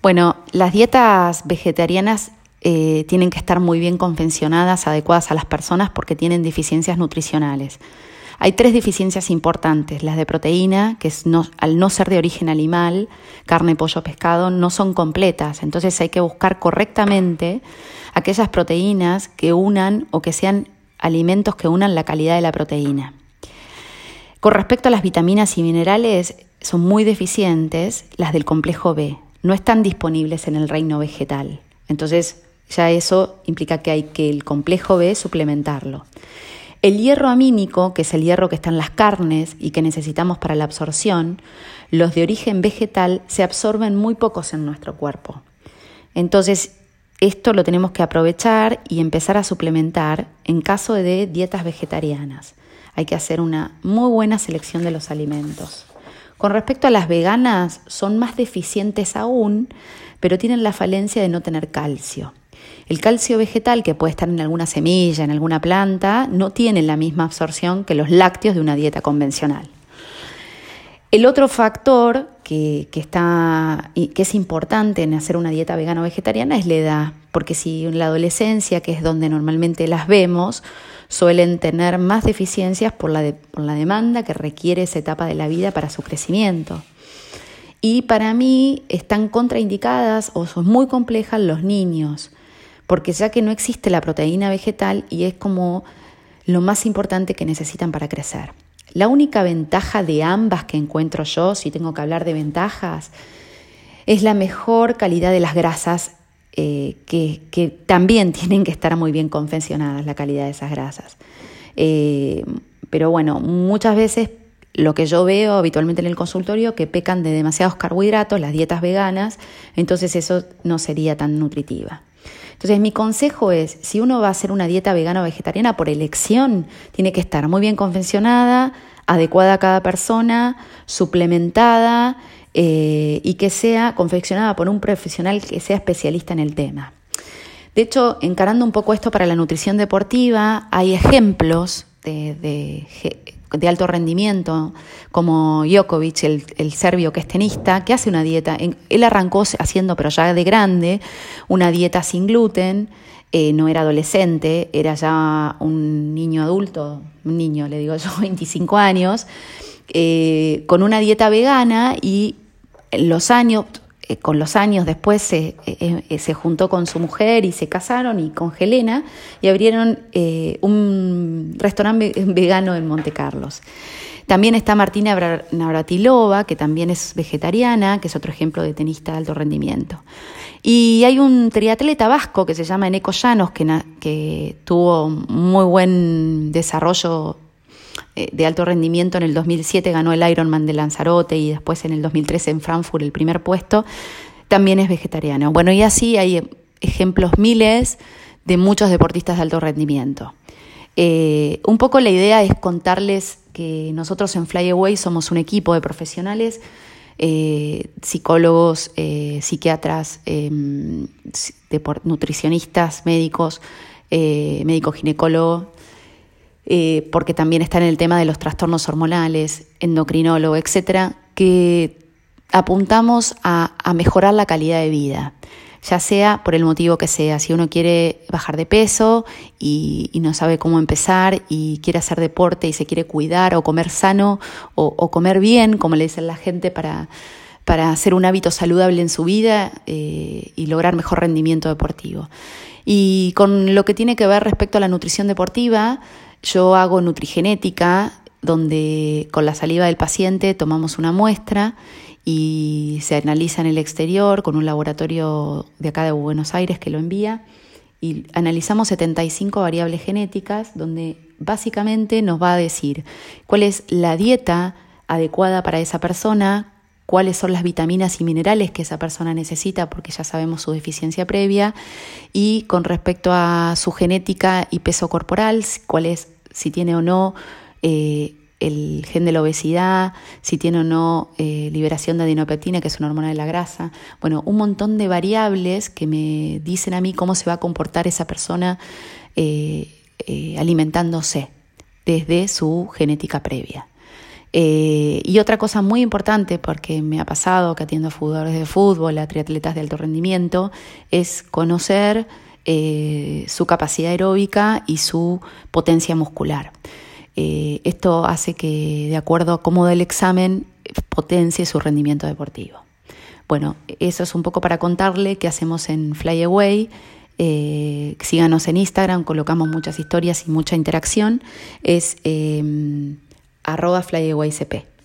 Bueno, las dietas vegetarianas eh, tienen que estar muy bien convencionadas, adecuadas a las personas porque tienen deficiencias nutricionales. Hay tres deficiencias importantes. Las de proteína, que es al no ser de origen animal, carne, pollo, pescado, no son completas. Entonces hay que buscar correctamente aquellas proteínas que unan o que sean alimentos que unan la calidad de la proteína. Con respecto a las vitaminas y minerales, son muy deficientes las del complejo B. No están disponibles en el reino vegetal. Entonces, ya eso implica que hay que el complejo B suplementarlo. El hierro amínico, que es el hierro que está en las carnes y que necesitamos para la absorción, los de origen vegetal se absorben muy pocos en nuestro cuerpo. Entonces, esto lo tenemos que aprovechar y empezar a suplementar en caso de dietas vegetarianas. Hay que hacer una muy buena selección de los alimentos. Con respecto a las veganas, son más deficientes aún, pero tienen la falencia de no tener calcio. El calcio vegetal, que puede estar en alguna semilla, en alguna planta, no tiene la misma absorción que los lácteos de una dieta convencional. El otro factor que, está, que es importante en hacer una dieta vegana o vegetariana es la edad, porque si en la adolescencia, que es donde normalmente las vemos, suelen tener más deficiencias por la, por la demanda que requiere esa etapa de la vida para su crecimiento. Y para mí están contraindicadas o son muy complejas los niños, porque ya que no existe la proteína vegetal y es como lo más importante que necesitan para crecer. La única ventaja de ambas que encuentro yo, si tengo que hablar de ventajas, es la mejor calidad de las grasas, eh, que, también tienen que estar muy bien confeccionadas, la calidad de esas grasas. Eh, pero bueno, muchas veces lo que yo veo habitualmente en el consultorio, que pecan de demasiados carbohidratos, las dietas veganas, entonces eso no sería tan nutritiva. Entonces mi consejo es, si uno va a hacer una dieta vegana o vegetariana por elección, tiene que estar muy bien confeccionada, adecuada a cada persona, suplementada eh, y que sea confeccionada por un profesional que sea especialista en el tema. De hecho, encarando un poco esto para la nutrición deportiva, hay ejemplos de, alto rendimiento, como Djokovic, el, serbio que es tenista, que hace una dieta, él arrancó haciendo, pero ya de grande, una dieta sin gluten, eh, no era adolescente, era ya un niño adulto, un niño, le digo yo, 25 años, eh, con una dieta vegana y los años, eh, con los años después se, eh, eh, se, juntó con su mujer y se casaron y con Helena y abrieron un restaurante vegano en Monte Carlos. También está Martina Navratilova, que también es vegetariana, que es otro ejemplo de tenista de alto rendimiento. Y hay un triatleta vasco que se llama Eneco Llanos, que, que tuvo muy buen desarrollo de alto rendimiento. En el 2007 ganó el Ironman de Lanzarote y después en el 2013 en Frankfurt el primer puesto. También es vegetariano. Bueno, y así hay ejemplos miles de muchos deportistas de alto rendimiento. Eh, un poco la idea es contarles que nosotros en Flyaway somos un equipo de profesionales, eh, psicólogos, psiquiatras, em, nutricionistas, médicos, médico ginecólogo, eh, porque también está en el tema de los trastornos hormonales, endocrinólogo, etcétera, que apuntamos a, mejorar la calidad de vida, ya sea por el motivo que sea. Si uno quiere bajar de peso y, no sabe cómo empezar y quiere hacer deporte y se quiere cuidar o comer sano o, comer bien, como le dicen la gente, para, para hacer un hábito saludable en su vida eh, y lograr mejor rendimiento deportivo. Y con lo que tiene que ver respecto a la nutrición deportiva, yo hago nutrigenética, donde con la saliva del paciente tomamos una muestra y se analiza en el exterior con un laboratorio de acá de Buenos Aires que lo envía. Y analizamos 75 variables genéticas donde básicamente nos va a decir cuál es la dieta adecuada para esa persona, cuáles son las vitaminas y minerales que esa persona necesita porque ya sabemos su deficiencia previa y con respecto a su genética y peso corporal, cuál es, si tiene o no eh, el gen de la obesidad, si tiene o no eh, liberación de adenopetina, que es una hormona de la grasa. Bueno, un montón de variables que me dicen a mí cómo se va a comportar esa persona eh, alimentándose desde su genética previa. Eh, y otra cosa muy importante, porque me ha pasado que atiendo a jugadores de fútbol, a triatletas de alto rendimiento, es conocer eh, su capacidad aeróbica y su potencia muscular. Eh, esto hace que, de acuerdo a cómo da el examen, potencie su rendimiento deportivo. Bueno, eso es un poco para contarle qué hacemos en Flyaway. Eh, síganos en Instagram, colocamos muchas historias y mucha interacción. Es eh, arroba flyawaycp.